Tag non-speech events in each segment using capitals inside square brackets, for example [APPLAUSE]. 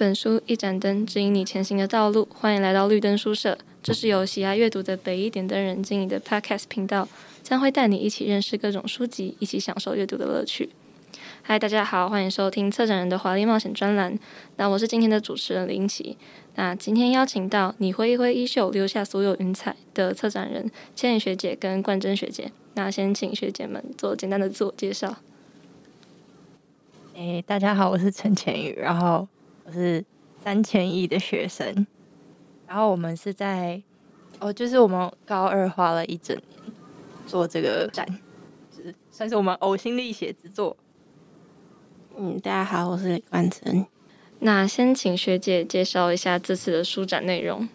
本书，一盏灯，指引你前行的道路。欢迎来到绿灯书社，这是由喜爱阅读的北一点灯人经营的 Podcast 频道，将会带你一起认识各种书籍，一起享受阅读的乐趣。嗨，大家好，欢迎收听策展人的华丽冒险专栏。那我是今天的主持人林奇。那今天邀请到你挥一挥衣袖，留下所有云彩的策展人千羽学姐跟冠真学姐。那先请学姐们做简单的自我介绍。哎，大家好，我是陈千羽，然后。我是三千亿的学生，然后我们是在哦，就是我们高二花了一整年做这个展，就是算是我们呕心沥血之作。嗯，大家好，我是李冠真。那先请学姐介绍一下这次的书展内容。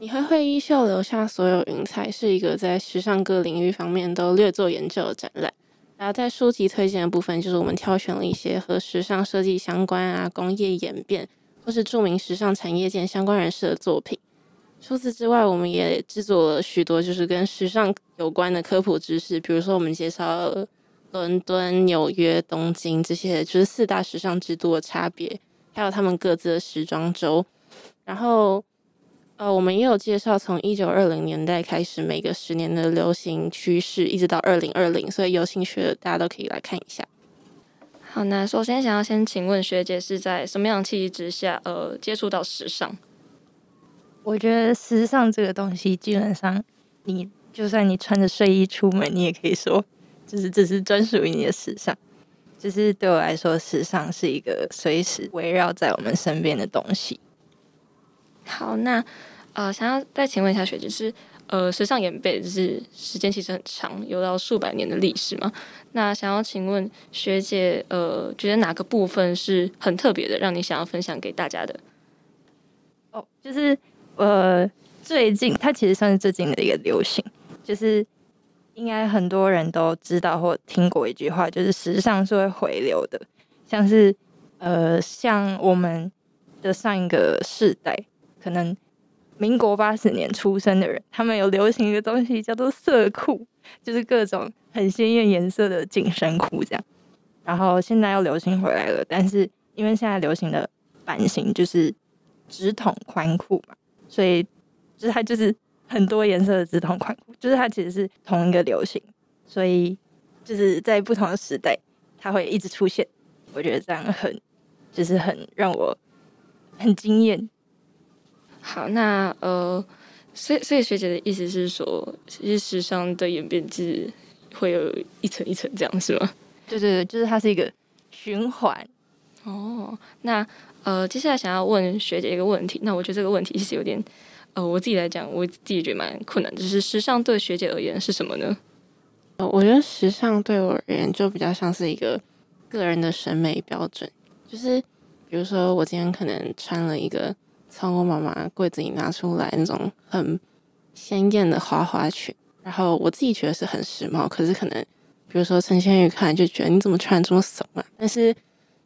你会会衣袖，留下所有云彩，是一个在时尚各领域方面都略做研究的展览。然后在书籍推荐的部分，就是我们挑选了一些和时尚设计相关啊、工业演变或是著名时尚产业界相关人士的作品。除此之外，我们也制作了许多就是跟时尚有关的科普知识，比如说我们介绍伦敦、纽约、东京这些就是四大时尚之都的差别，还有他们各自的时装周。然后。呃，我们也有介绍从一九二零年代开始每个十年的流行趋势，一直到二零二零，所以有兴趣的大家都可以来看一下。好，那首先想要先请问学姐是在什么样的契机之下，呃，接触到时尚？我觉得时尚这个东西，基本上你就算你穿着睡衣出门，你也可以说，就是这是专属于你的时尚。就是对我来说，时尚是一个随时围绕在我们身边的东西。好，那呃，想要再请问一下学姐，就是呃，时尚演变就是时间其实很长，有到数百年的历史嘛？那想要请问学姐，呃，觉得哪个部分是很特别的，让你想要分享给大家的？哦，就是呃，最近它其实算是最近的一个流行，就是应该很多人都知道或听过一句话，就是时尚是会回流的，像是呃，像我们的上一个世代。可能民国八十年出生的人，他们有流行一个东西叫做色裤，[LAUGHS] 就是各种很鲜艳颜色的紧身裤这样。然后现在又流行回来了，但是因为现在流行的版型就是直筒宽裤嘛，所以就是它就是很多颜色的直筒宽裤，就是它其实是同一个流行，所以就是在不同的时代它会一直出现。我觉得这样很就是很让我很惊艳。好，那呃，所以所以学姐的意思是说，其实时尚的演变是会有一层一层这样，是吗？对对对，就是它是一个循环。哦，那呃，接下来想要问学姐一个问题，那我觉得这个问题其实有点呃，我自己来讲，我自己觉得蛮困难，就是时尚对学姐而言是什么呢？呃，我觉得时尚对我而言就比较像是一个个人的审美标准，就是比如说我今天可能穿了一个。从我妈妈柜子里拿出来那种很鲜艳的花花裙，然后我自己觉得是很时髦，可是可能比如说陈千羽看就觉得你怎么穿这么怂啊？但是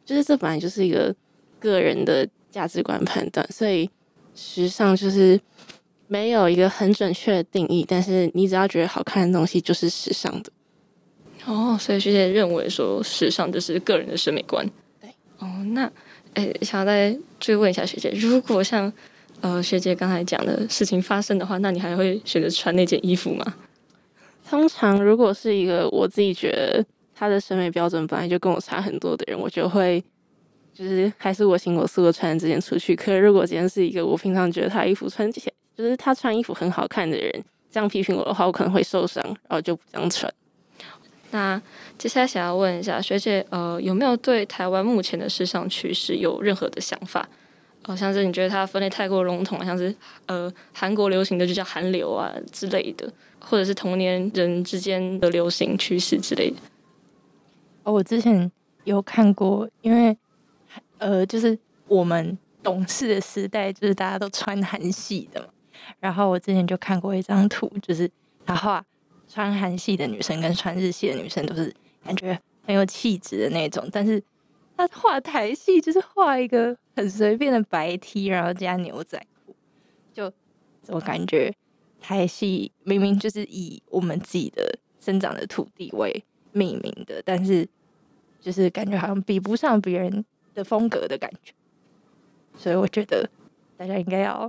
就是这本来就是一个个人的价值观判断，所以时尚就是没有一个很准确的定义，但是你只要觉得好看的东西就是时尚的。哦，所以学姐认为说时尚就是个人的审美观。对，哦，那。哎，想要再追问一下学姐，如果像呃学姐刚才讲的事情发生的话，那你还会选择穿那件衣服吗？通常如果是一个我自己觉得他的审美标准本来就跟我差很多的人，我就会就是还是我行我素的穿这件出去。可是如果今天是一个我平常觉得他衣服穿起来就是他穿衣服很好看的人，这样批评我的话，我可能会受伤，然后就不这样穿。那接下来想要问一下学姐，呃，有没有对台湾目前的时尚趋势有任何的想法？好、呃、像是你觉得它分类太过笼统，像是呃韩国流行的就叫韩流啊之类的，或者是同年人之间的流行趋势之类的。哦，我之前有看过，因为呃，就是我们懂事的时代，就是大家都穿韩系的嘛。然后我之前就看过一张图，就是他画。穿韩系的女生跟穿日系的女生都是感觉很有气质的那种，但是她画台系就是画一个很随便的白 T，然后加牛仔裤，就我感觉台系明明就是以我们自己的生长的土地为命名的，但是就是感觉好像比不上别人的风格的感觉。所以我觉得大家应该要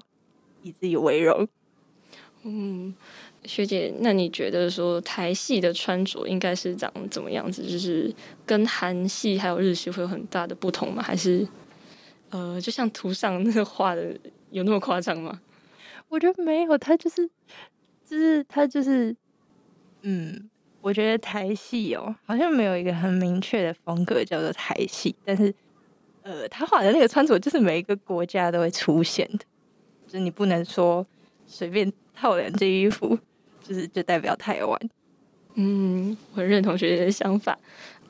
以自己为荣。嗯，学姐，那你觉得说台系的穿着应该是长怎么样子？就是跟韩系还有日系会有很大的不同吗？还是呃，就像图上那个画的有那么夸张吗？我觉得没有，他就是就是他就是，嗯，我觉得台系哦，好像没有一个很明确的风格叫做台系，但是呃，他画的那个穿着就是每一个国家都会出现的，就是你不能说随便。[LAUGHS] 套两件衣服，就是就代表台湾。嗯，我认同学姐的想法。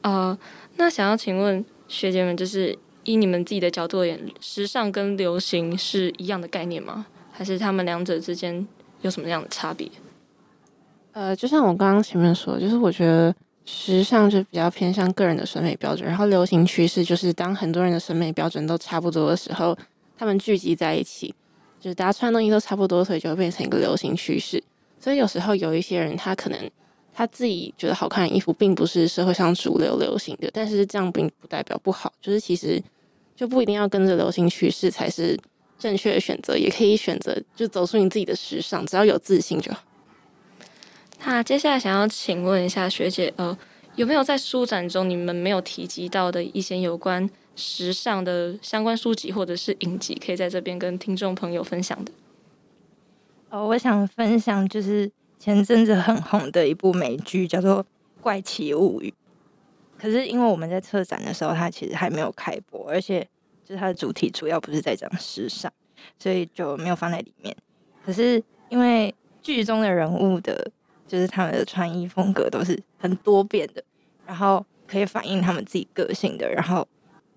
呃，那想要请问学姐们，就是以你们自己的角度而言，时尚跟流行是一样的概念吗？还是他们两者之间有什么样的差别？呃，就像我刚刚前面说，就是我觉得时尚就比较偏向个人的审美标准，然后流行趋势就是当很多人的审美标准都差不多的时候，他们聚集在一起。就是大家穿的东西都差不多，所以就会变成一个流行趋势。所以有时候有一些人，他可能他自己觉得好看的衣服，并不是社会上主流流行的，但是这样并不代表不好。就是其实就不一定要跟着流行趋势才是正确的选择，也可以选择就走出你自己的时尚，只要有自信就好。那接下来想要请问一下学姐，呃，有没有在书展中你们没有提及到的一些有关时尚的相关书籍或者是影集，可以在这边跟听众朋友分享的。哦，我想分享就是前阵子很红的一部美剧，叫做《怪奇物语》。可是因为我们在策展的时候，它其实还没有开播，而且就是它的主题主要不是在讲时尚，所以就没有放在里面。可是因为剧中的人物的，就是他们的穿衣风格都是很多变的，然后可以反映他们自己个性的，然后。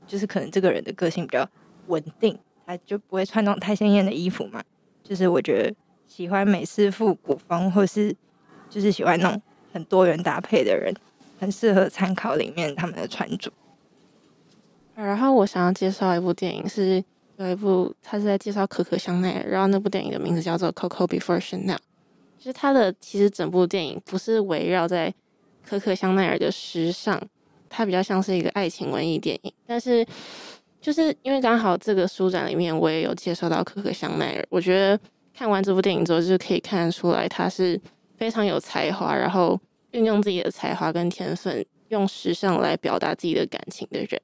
就是可能这个人的个性比较稳定，他就不会穿那种太鲜艳的衣服嘛。就是我觉得喜欢美式复古风，或是就是喜欢那种很多元搭配的人，很适合参考里面他们的穿着。然后我想要介绍一部电影，是有一部他是在介绍可可香奈儿，然后那部电影的名字叫做《Coco Before Chanel》。就是他的其实整部电影不是围绕在可可香奈儿的时尚。它比较像是一个爱情文艺电影，但是就是因为刚好这个书展里面我也有介绍到可可香奈儿，我觉得看完这部电影之后，就是可以看得出来他是非常有才华，然后运用自己的才华跟天分，用时尚来表达自己的感情的人。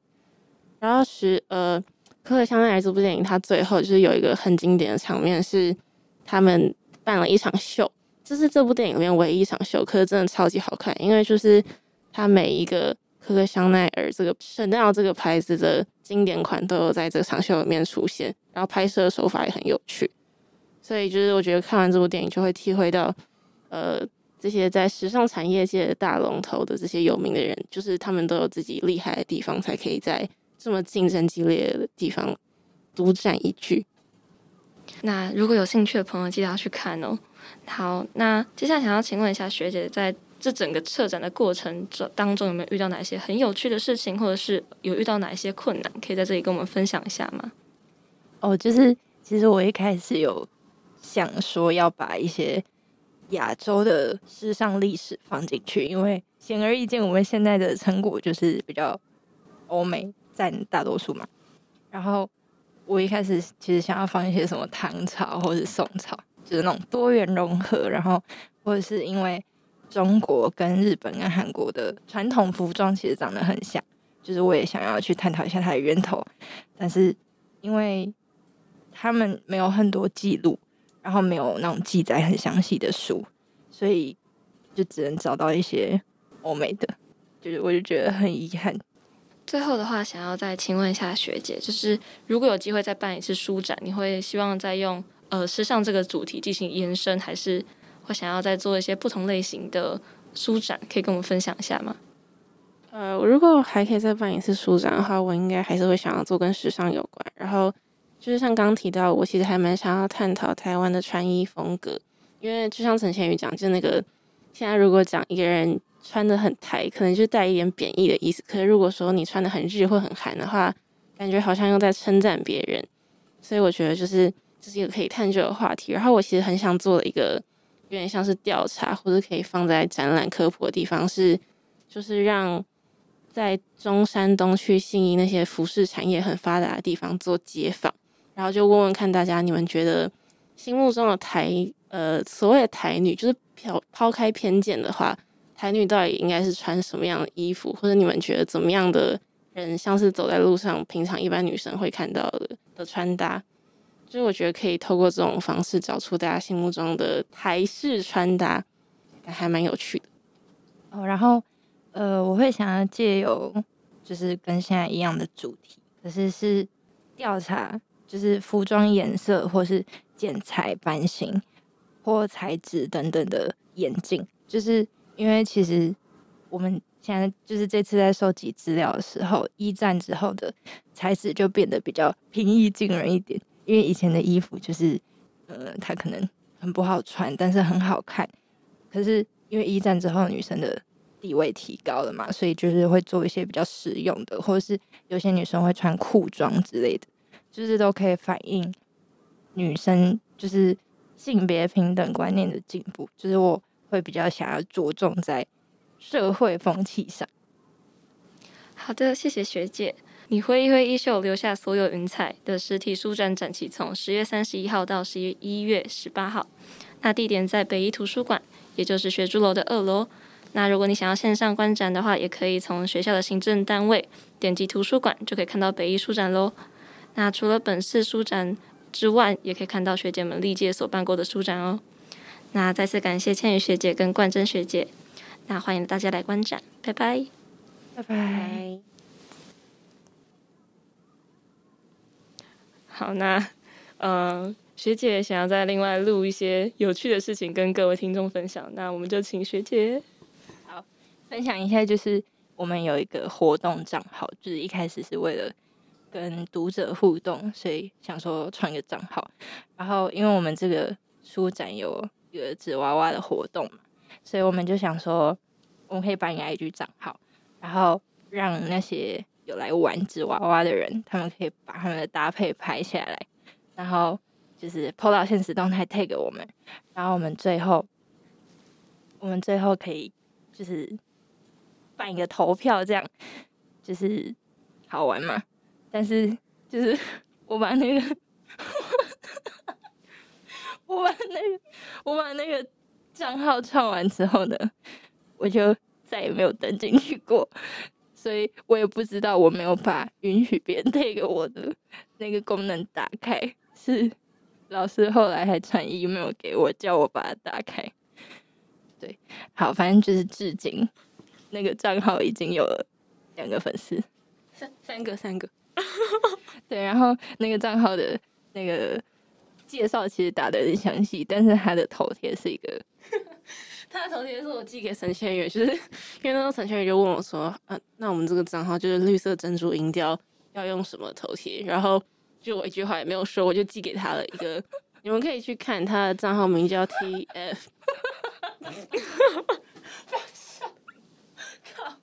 然后是呃，可可香奈儿这部电影，它最后就是有一个很经典的场面，是他们办了一场秀，这是这部电影里面唯一一场秀，可是真的超级好看，因为就是它每一个。可可香奈儿这个 Chanel 这个牌子的经典款都有在这个长秀里面出现，然后拍摄手法也很有趣，所以就是我觉得看完这部电影就会体会到，呃，这些在时尚产业界的大龙头的这些有名的人，就是他们都有自己厉害的地方，才可以在这么竞争激烈的地方独占一局。那如果有兴趣的朋友，记得要去看哦。好，那接下来想要请问一下学姐在。这整个策展的过程中当中有没有遇到哪些很有趣的事情，或者是有遇到哪一些困难，可以在这里跟我们分享一下吗？哦，就是其实我一开始有想说要把一些亚洲的时尚历史放进去，因为显而易见，我们现在的成果就是比较欧美占大多数嘛。然后我一开始其实想要放一些什么唐朝或者宋朝，就是那种多元融合，然后或者是因为。中国跟日本跟韩国的传统服装其实长得很像，就是我也想要去探讨一下它的源头，但是因为他们没有很多记录，然后没有那种记载很详细的书，所以就只能找到一些欧美的，就是我就觉得很遗憾。最后的话，想要再请问一下学姐，就是如果有机会再办一次书展，你会希望再用呃时尚这个主题进行延伸，还是？我想要再做一些不同类型的书展，可以跟我们分享一下吗？呃，如果还可以再办一次书展的话，我应该还是会想要做跟时尚有关。然后就是像刚提到，我其实还蛮想要探讨台湾的穿衣风格，因为就像陈贤宇讲，就那个现在如果讲一个人穿得很台，可能就带一点贬义的意思。可是如果说你穿得很日或很韩的话，感觉好像又在称赞别人。所以我觉得就是这是一个可以探究的话题。然后我其实很想做一个。有点像是调查，或者可以放在展览科普的地方，是就是让在中山东区信义那些服饰产业很发达的地方做街访，然后就问问看大家，你们觉得心目中的台呃所谓的台女，就是抛抛开偏见的话，台女到底应该是穿什么样的衣服，或者你们觉得怎么样的人，像是走在路上，平常一般女生会看到的的穿搭，就是我觉得可以透过这种方式找出大家心目中的台式穿搭，还蛮有趣的。哦，然后呃，我会想要借由就是跟现在一样的主题，可是是调查，就是服装颜色或是剪裁、版型或材质等等的演进，就是因为其实我们现在就是这次在收集资料的时候，一战之后的材质就变得比较平易近人一点，因为以前的衣服就是呃，它可能很不好穿，但是很好看，可是。因为一战之后女生的地位提高了嘛，所以就是会做一些比较实用的，或者是有些女生会穿裤装之类的，就是都可以反映女生就是性别平等观念的进步。就是我会比较想要着重在社会风气上。好的，谢谢学姐。你挥一挥衣袖，留下所有云彩的实体书展展期从十月三十一号到十一月十八号，那地点在北一图书馆。也就是学珠楼的二楼。那如果你想要线上观展的话，也可以从学校的行政单位点击图书馆，就可以看到北一书展喽。那除了本次书展之外，也可以看到学姐们历届所办过的书展哦。那再次感谢千羽学姐跟冠珍学姐。那欢迎大家来观展，拜拜，拜拜。好，那嗯。学姐想要再另外录一些有趣的事情跟各位听众分享，那我们就请学姐。好，分享一下，就是我们有一个活动账号，就是一开始是为了跟读者互动，所以想说创一个账号。然后因为我们这个书展有一个纸娃娃的活动嘛，所以我们就想说，我们可以把你 IG 账号，然后让那些有来玩纸娃娃的人，他们可以把他们的搭配拍下来，然后。就是 PO 到现实动态 tag 我们，然后我们最后，我们最后可以就是办一个投票，这样就是好玩嘛。但是就是 [LAUGHS] 我把那个，我把那个，我把那个账号创完之后呢，我就再也没有登进去过，所以我也不知道我没有把允许别人 tag [LAUGHS] 我的那个功能打开是。老师后来还传 email 给我，叫我把它打开。对，好，反正就是至今那个账号已经有了两个粉丝，三三个三个。[LAUGHS] 对，然后那个账号的那个介绍其实打得很详细，但是他的头贴是一个，他的头贴是我寄给陈千羽，就是因为那时候陈千羽就问我说：“啊，那我们这个账号就是绿色珍珠银雕，要用什么头贴？”然后。就我一句话也没有说，我就寄给他了一个，[LAUGHS] 你们可以去看他的账号名叫 T F。靠！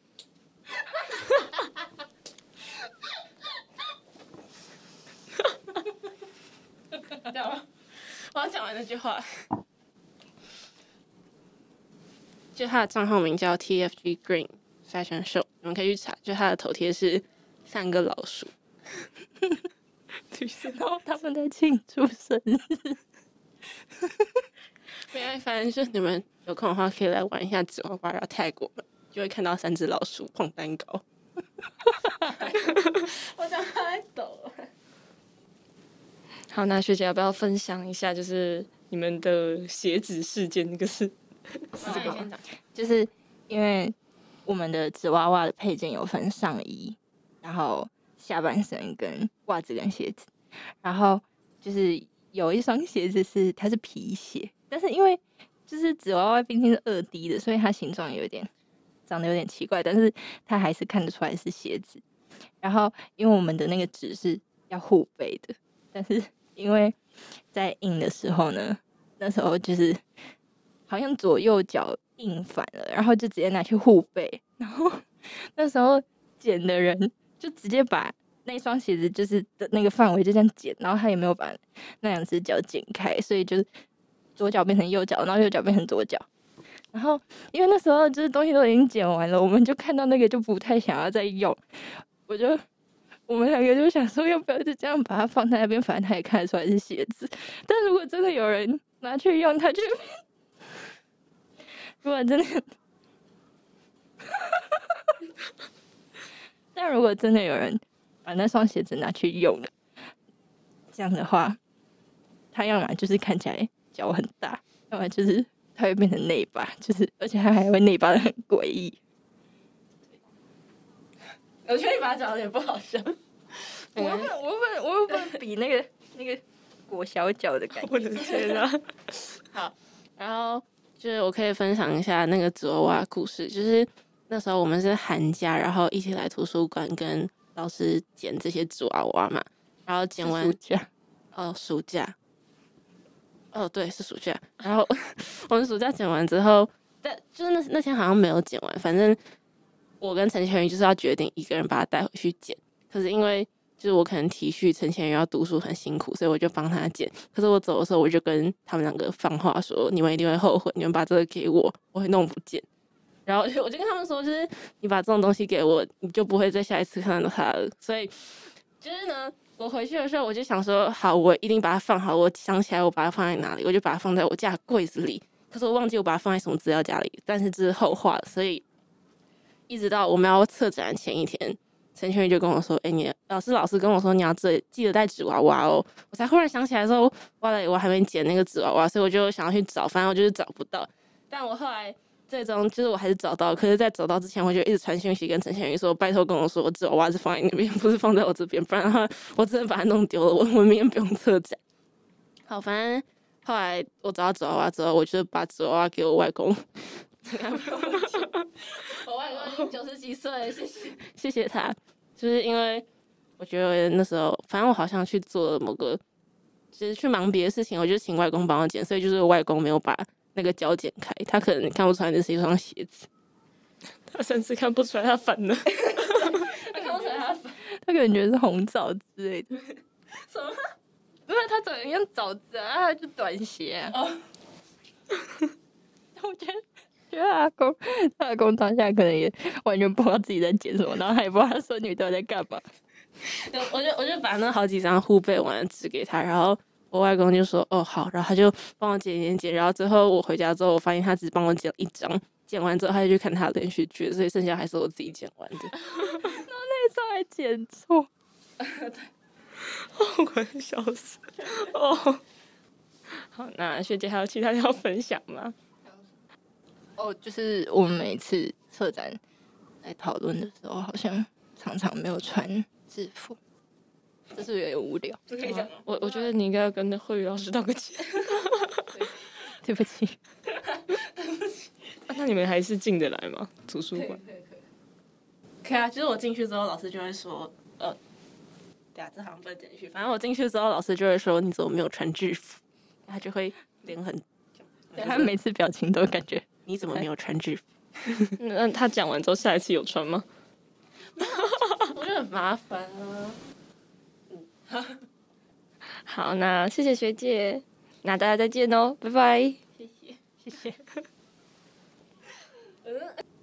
[LAUGHS] 我要讲完那句话。就他的账号名叫 T F G Green Fashion Show，你们可以去查。就他的头贴是三个老鼠。[LAUGHS] 然后他们在庆祝生日，[LAUGHS] 没关系，反正就是你们有空的话可以来玩一下纸娃娃，然后泰国们，就会看到三只老鼠碰蛋糕。[LAUGHS] 我想太抖了。好，那学姐要不要分享一下，就是你们的鞋子事件？那个是是这个？就是因为我们的纸娃娃的配件有分上衣，然后。下半身跟袜子跟鞋子，然后就是有一双鞋子是它是皮鞋，但是因为就是纸娃娃毕竟是二 D 的，所以它形状有点长得有点奇怪，但是它还是看得出来是鞋子。然后因为我们的那个纸是要护背的，但是因为在印的时候呢，那时候就是好像左右脚印反了，然后就直接拿去护背，然后 [LAUGHS] 那时候剪的人就直接把。那双鞋子就是的那个范围就这样剪，然后他也没有把那两只脚剪开，所以就是左脚变成右脚，然后右脚变成左脚。然后因为那时候就是东西都已经剪完了，我们就看到那个就不太想要再用，我就我们两个就想说，要不要就这样把它放在那边，反正他也看得出来是鞋子。但如果真的有人拿去用，他就果真的，但如果真的有人把那双鞋子拿去用了，这样的话，他要么就是看起来脚很大，要么就是他会变成内八，就是而且他还会内八的很诡异。我觉得你把它讲的有点不好笑。我又不能，我又不能，我又不能比那个那个裹小脚的感觉。[LAUGHS] 我的天啊！[LAUGHS] 好，然后就是我可以分享一下那个纸娃娃故事。就是那时候我们是寒假，然后一起来图书馆跟老师捡这些纸娃娃嘛。然后捡完暑假，哦，暑假，哦，对，是暑假。然后 [LAUGHS] 我们暑假捡完之后，但就是那那天好像没有捡完，反正。我跟陈千宇就是要决定一个人把它带回去捡，可是因为就是我可能体恤陈千宇要读书很辛苦，所以我就帮他捡。可是我走的时候，我就跟他们两个放话说：“你们一定会后悔，你们把这个给我，我会弄不见。”然后我就跟他们说：“就是你把这种东西给我，你就不会再下一次看到它了。”所以就是呢，我回去的时候我就想说：“好，我一定把它放好。”我想起来我把它放在哪里，我就把它放在我家柜子里。可是我忘记我把它放在什么资料夹里，但是这是后话，所以。一直到我们要策展前一天，陈千玉就跟我说：“哎、你老师老师跟我说你要这记得带纸娃娃哦。”我才忽然想起来说：“哇嘞，我还没捡那个纸娃娃，所以我就想要去找，反正我就是找不到。但我后来最终就是我还是找到，可是，在找到之前，我就一直传讯息跟陈千玉说：拜托跟我说，我纸娃娃是放在那边，[LAUGHS] 不是放在我这边，不然的话我真的把它弄丢了。我我明天不用车展。好，反正后来我找到纸娃娃之后，我就把纸娃娃给我外公。[LAUGHS] ”我外公九十几岁，谢谢谢谢他，就是因为我觉得那时候，反正我好像去做了某个，就是去忙别的事情，我就请外公帮我剪，所以就是我外公没有把那个胶剪开，他可能看不出来那是一双鞋子，他甚至看不出来他反了，他看不出来他反，[LAUGHS] 他可能觉得是红枣之类的，什么？[LAUGHS] 因为他长得像枣子啊，他就短鞋啊，哦、[LAUGHS] 我觉得。觉得阿公，他阿公当下可能也完全不知道自己在剪什么，然后也不知道他孙女到底在干嘛。我就我就把那好几张互背完的纸给他，然后我外公就说：“哦，好。”然后他就帮我剪剪剪，然后最后我回家之后，我发现他只帮我剪了一张，剪完之后他就去看他的连续剧，所以剩下还是我自己剪完的。[LAUGHS] 然后那一张还剪错，对，我快笑死哦。好，那学姐还有其他要分享吗？哦，就是我们每次策展来讨论的时候，好像常常没有穿制服，这是有点无聊？可以讲，我我觉得你应该要跟慧宇老师道个歉。[LAUGHS] 对不起，对不起。那你们还是进得来吗？图书馆？可以可以。可以啊，其实我进去之后，老师就会说，呃，对啊，这好像不能进去。反正我进去之后，老师就会说，你怎么没有穿制服？他就会脸很，他每次表情都感觉。你怎么没有穿制服？那他讲完之后，下一次有穿吗？我觉得很麻烦啊。[LAUGHS] 好，那谢谢学姐，那大家再见哦，拜拜。谢谢，谢谢。[LAUGHS]